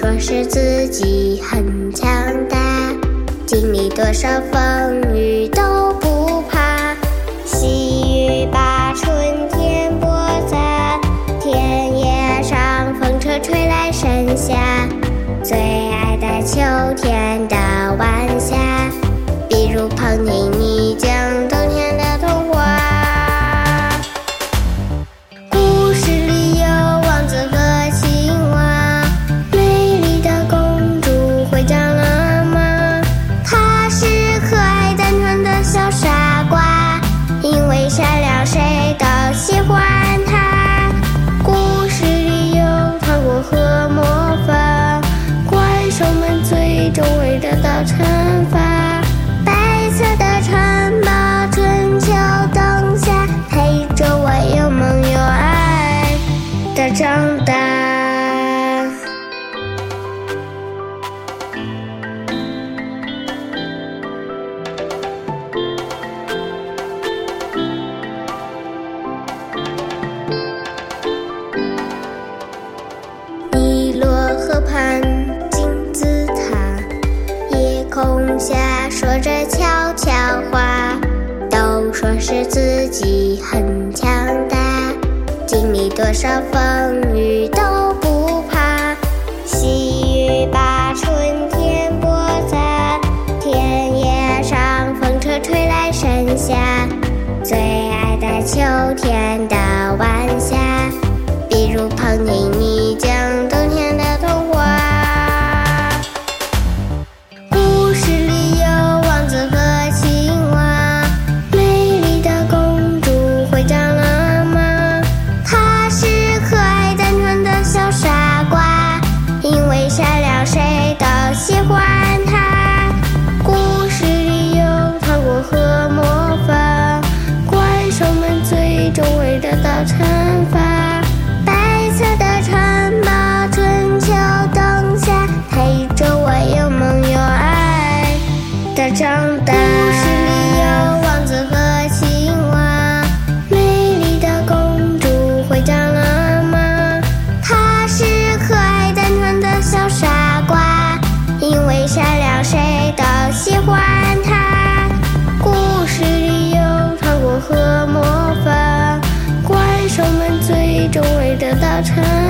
说是自己很强大经历多少风雨尼罗河畔金字塔，夜空下说着悄悄话。都说是自己很强大，经历多少风。夏最爱的秋天的晚霞。time.